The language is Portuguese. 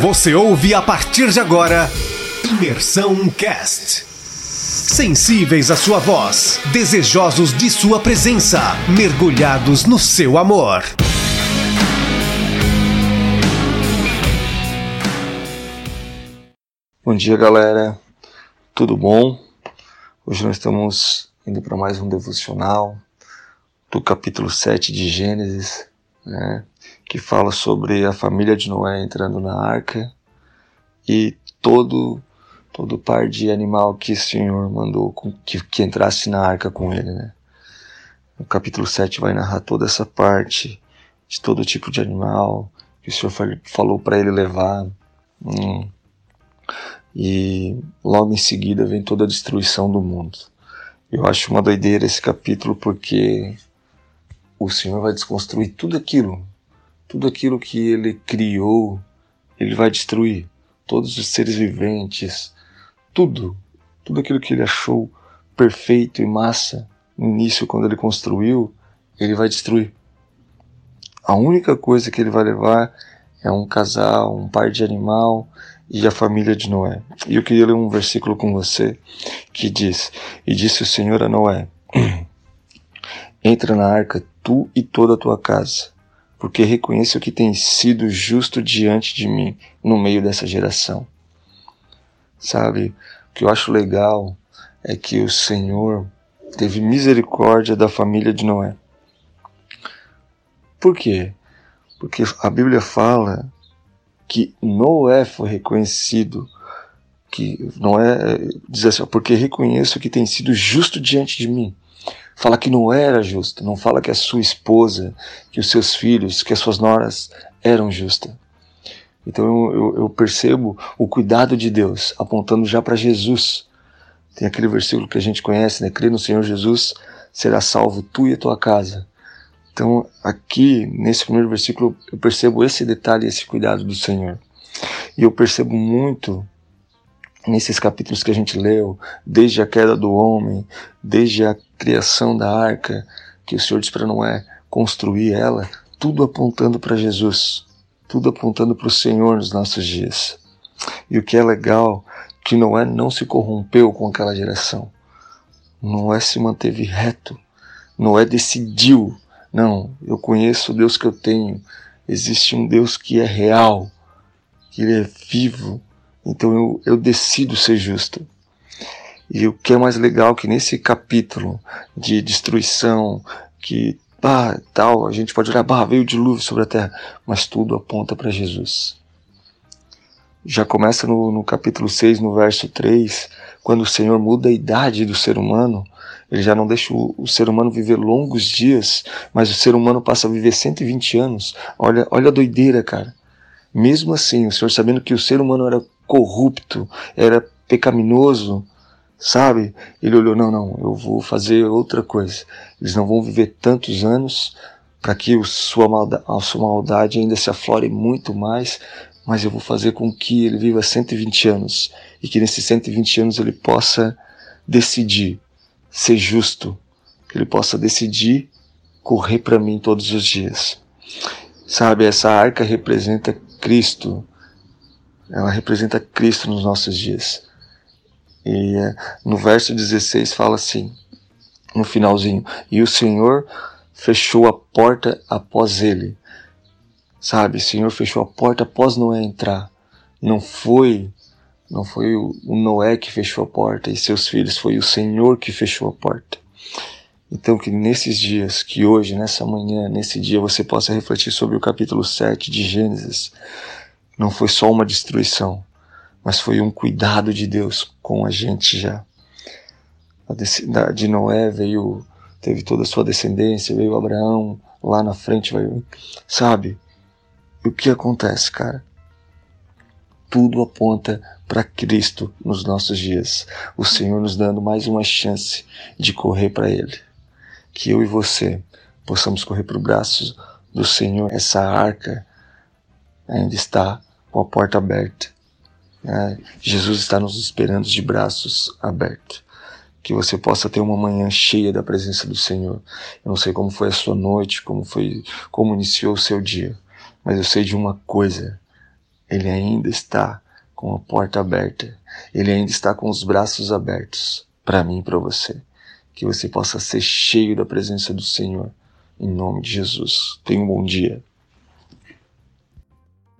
Você ouve a partir de agora Imersão Cast. Sensíveis à sua voz, desejosos de sua presença, mergulhados no seu amor. Bom dia, galera. Tudo bom? Hoje nós estamos indo para mais um devocional do capítulo 7 de Gênesis, né, que fala sobre a família de Noé entrando na arca e todo todo par de animal que o Senhor mandou que, que entrasse na arca com ele, né? O capítulo 7 vai narrar toda essa parte de todo tipo de animal que o Senhor falou para ele levar. Hum. E logo em seguida vem toda a destruição do mundo. Eu acho uma doideira esse capítulo porque o Senhor vai desconstruir tudo aquilo, tudo aquilo que ele criou, ele vai destruir. Todos os seres viventes, tudo, tudo aquilo que ele achou perfeito e massa no início, quando ele construiu, ele vai destruir. A única coisa que ele vai levar é um casal, um par de animal e a família de Noé. E eu queria ler um versículo com você que diz: E disse o Senhor a Noé: Entra na arca tu e toda a tua casa, porque reconheço que tens sido justo diante de mim no meio dessa geração. Sabe, o que eu acho legal é que o Senhor teve misericórdia da família de Noé. Por quê? Porque a Bíblia fala que Noé foi reconhecido, que Noé diz assim, porque reconheço que tem sido justo diante de mim. Fala que não era justo, não fala que a sua esposa, que os seus filhos, que as suas noras eram justas. Então eu, eu percebo o cuidado de Deus apontando já para Jesus. Tem aquele versículo que a gente conhece, né? Crê no Senhor Jesus, será salvo tu e a tua casa. Então, aqui, nesse primeiro versículo, eu percebo esse detalhe, esse cuidado do Senhor. E eu percebo muito nesses capítulos que a gente leu, desde a queda do homem, desde a criação da arca, que o Senhor disse para Noé construir ela, tudo apontando para Jesus, tudo apontando para o Senhor nos nossos dias. E o que é legal, que Noé não se corrompeu com aquela geração. Noé se manteve reto. Noé decidiu, não, eu conheço o Deus que eu tenho. Existe um Deus que é real, que ele é vivo, então eu, eu decido ser justo. E o que é mais legal que nesse capítulo de destruição, que ah, tal, a gente pode olhar, bah, veio o dilúvio sobre a terra, mas tudo aponta para Jesus. Já começa no, no capítulo 6, no verso 3, quando o Senhor muda a idade do ser humano, ele já não deixa o, o, ser humano viver longos dias, mas o ser humano passa a viver 120 anos. Olha, olha a doideira, cara. Mesmo assim, o Senhor sabendo que o ser humano era corrupto, era pecaminoso, sabe? Ele olhou: não, não, eu vou fazer outra coisa. Eles não vão viver tantos anos para que sua maldade, a sua maldade ainda se aflore muito mais, mas eu vou fazer com que ele viva 120 anos e que nesses 120 anos ele possa decidir ser justo, que ele possa decidir correr para mim todos os dias. Sabe, essa arca representa Cristo, ela representa Cristo nos nossos dias. E é, no verso 16 fala assim, no finalzinho: E o Senhor fechou a porta após ele. Sabe, o Senhor fechou a porta após Noé entrar. Não foi não foi o Noé que fechou a porta e seus filhos, foi o Senhor que fechou a porta. Então, que nesses dias, que hoje, nessa manhã, nesse dia, você possa refletir sobre o capítulo 7 de Gênesis, não foi só uma destruição, mas foi um cuidado de Deus com a gente já. De Noé veio, teve toda a sua descendência, veio Abraão, lá na frente sabe? E o que acontece, cara? Tudo aponta para Cristo nos nossos dias. O Senhor nos dando mais uma chance de correr para Ele. Que eu e você possamos correr para o braço do Senhor. Essa arca ainda está com a porta aberta. É, Jesus está nos esperando de braços abertos. Que você possa ter uma manhã cheia da presença do Senhor. Eu não sei como foi a sua noite, como foi, como iniciou o seu dia, mas eu sei de uma coisa: Ele ainda está com a porta aberta. Ele ainda está com os braços abertos para mim e para você. Que você possa ser cheio da presença do Senhor. Em nome de Jesus. Tenha um bom dia.